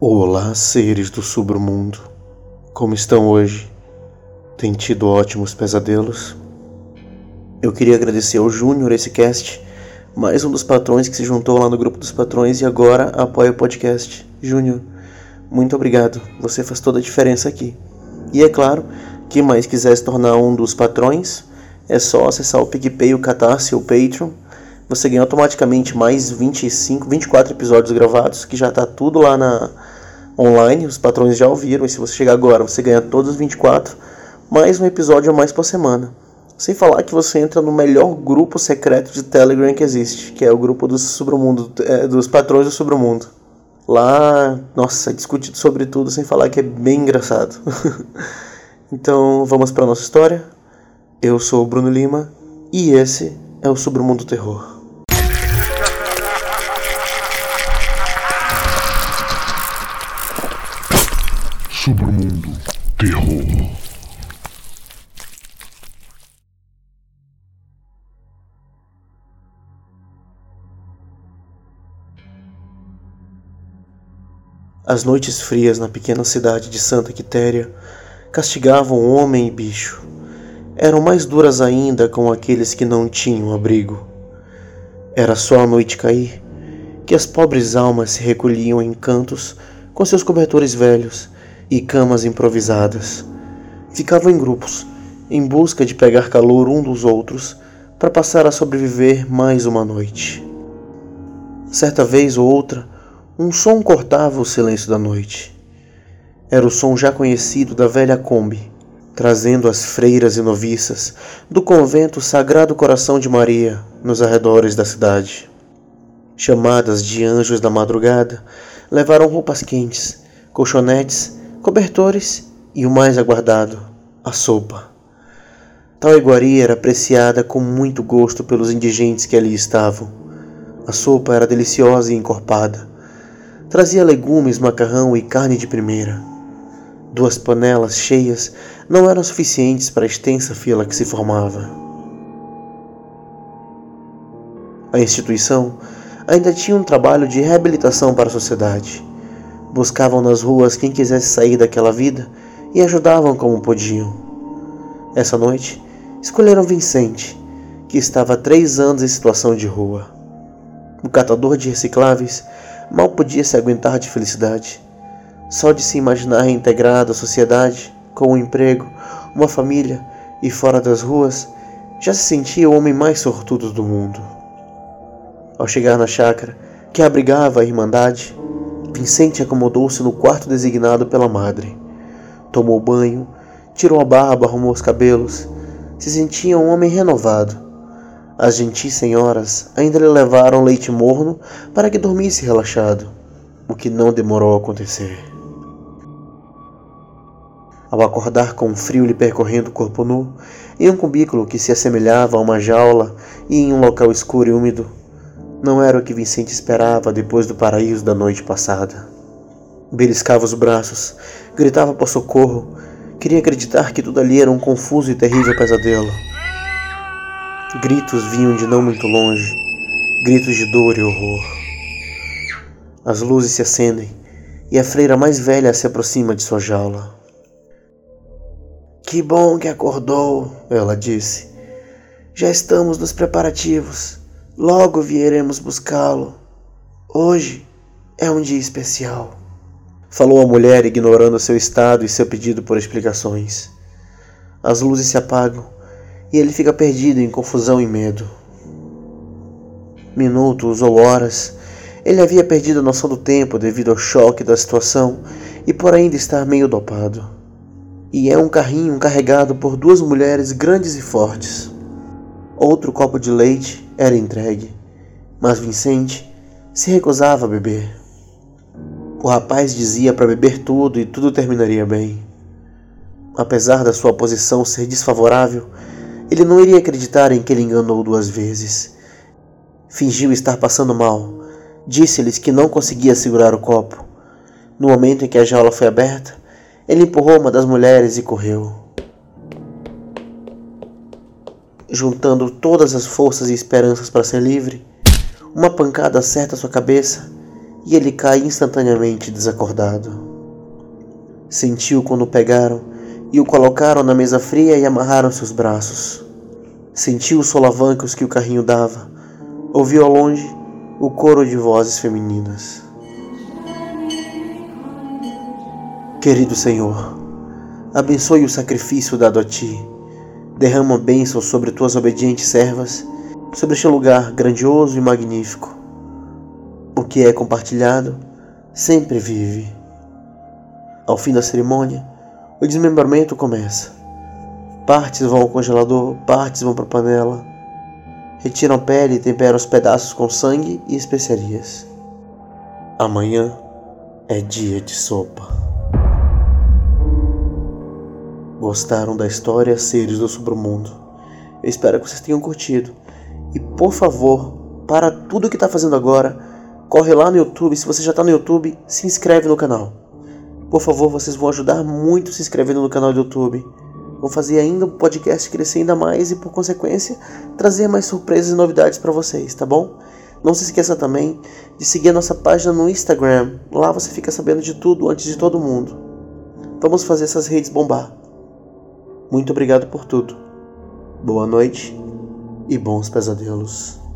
Olá, seres do submundo. Como estão hoje? Tem tido ótimos pesadelos? Eu queria agradecer ao Júnior esse cast, mais um dos patrões que se juntou lá no grupo dos patrões e agora apoia o podcast. Júnior, muito obrigado. Você faz toda a diferença aqui. E é claro, quem mais quiser se tornar um dos patrões, é só acessar o PicPay, o Catarse o Patreon. Você ganha automaticamente mais 25, 24 episódios gravados, que já está tudo lá na online, os patrões já ouviram, e se você chegar agora, você ganha todos os 24, mais um episódio a mais por semana. Sem falar que você entra no melhor grupo secreto de Telegram que existe, que é o grupo dos, submundo, é, dos patrões do submundo. Lá, nossa, é discutido sobre tudo, sem falar que é bem engraçado. então, vamos para nossa história. Eu sou o Bruno Lima e esse é o Submundo Terror. Submundo Terror. As noites frias na pequena cidade de Santa Quitéria castigavam homem e bicho. Eram mais duras ainda com aqueles que não tinham abrigo. Era só a noite cair que as pobres almas se recolhiam em cantos com seus cobertores velhos e camas improvisadas. Ficavam em grupos, em busca de pegar calor um dos outros para passar a sobreviver mais uma noite. Certa vez ou outra, um som cortava o silêncio da noite. Era o som já conhecido da velha Kombi, trazendo as freiras e noviças do convento Sagrado Coração de Maria nos arredores da cidade. Chamadas de anjos da madrugada, levaram roupas quentes, colchonetes cobertores e o mais aguardado, a sopa. Tal iguaria era apreciada com muito gosto pelos indigentes que ali estavam. A sopa era deliciosa e encorpada. Trazia legumes, macarrão e carne de primeira. Duas panelas cheias não eram suficientes para a extensa fila que se formava. A instituição ainda tinha um trabalho de reabilitação para a sociedade. Buscavam nas ruas quem quisesse sair daquela vida e ajudavam como podiam. Essa noite, escolheram Vicente, que estava há três anos em situação de rua. O catador de recicláveis mal podia se aguentar de felicidade. Só de se imaginar reintegrado à sociedade, com um emprego, uma família e fora das ruas, já se sentia o homem mais sortudo do mundo. Ao chegar na chácara, que abrigava a Irmandade, Vicente acomodou-se no quarto designado pela madre. Tomou banho, tirou a barba, arrumou os cabelos. Se sentia um homem renovado. As gentis senhoras ainda lhe levaram leite morno para que dormisse relaxado, o que não demorou a acontecer. Ao acordar com um frio lhe percorrendo o corpo nu, em um cubículo que se assemelhava a uma jaula e em um local escuro e úmido, não era o que Vicente esperava depois do paraíso da noite passada. Beliscava os braços, gritava por socorro, queria acreditar que tudo ali era um confuso e terrível pesadelo. Gritos vinham de não muito longe, gritos de dor e horror. As luzes se acendem e a freira mais velha se aproxima de sua jaula. Que bom que acordou, ela disse. Já estamos nos preparativos. Logo viremos buscá-lo. Hoje é um dia especial. Falou a mulher, ignorando seu estado e seu pedido por explicações. As luzes se apagam e ele fica perdido em confusão e medo. Minutos ou horas, ele havia perdido a noção do tempo devido ao choque da situação e por ainda estar meio dopado. E é um carrinho carregado por duas mulheres grandes e fortes. Outro copo de leite era entregue, mas Vicente se recusava a beber. O rapaz dizia para beber tudo e tudo terminaria bem. Apesar da sua posição ser desfavorável, ele não iria acreditar em que ele enganou duas vezes. Fingiu estar passando mal. Disse-lhes que não conseguia segurar o copo. No momento em que a jaula foi aberta, ele empurrou uma das mulheres e correu. Juntando todas as forças e esperanças para ser livre, uma pancada acerta sua cabeça e ele cai instantaneamente desacordado. Sentiu quando o pegaram e o colocaram na mesa fria e amarraram seus braços. Sentiu os solavancos que o carrinho dava. Ouviu ao longe o coro de vozes femininas. Querido Senhor, abençoe o sacrifício dado a ti. Derrama bênçãos sobre tuas obedientes servas, sobre este lugar grandioso e magnífico. O que é compartilhado sempre vive. Ao fim da cerimônia, o desmembramento começa. Partes vão ao congelador, partes vão para a panela. Retiram a pele e temperam os pedaços com sangue e especiarias. Amanhã é dia de sopa. Gostaram da história Seres do Submundo? Eu espero que vocês tenham curtido. E por favor, para tudo que está fazendo agora, corre lá no YouTube. Se você já está no YouTube, se inscreve no canal. Por favor, vocês vão ajudar muito se inscrevendo no canal do YouTube. Vou fazer ainda o podcast crescer ainda mais e, por consequência, trazer mais surpresas e novidades para vocês, tá bom? Não se esqueça também de seguir a nossa página no Instagram. Lá você fica sabendo de tudo antes de todo mundo. Vamos fazer essas redes bombar. Muito obrigado por tudo. Boa noite e bons pesadelos.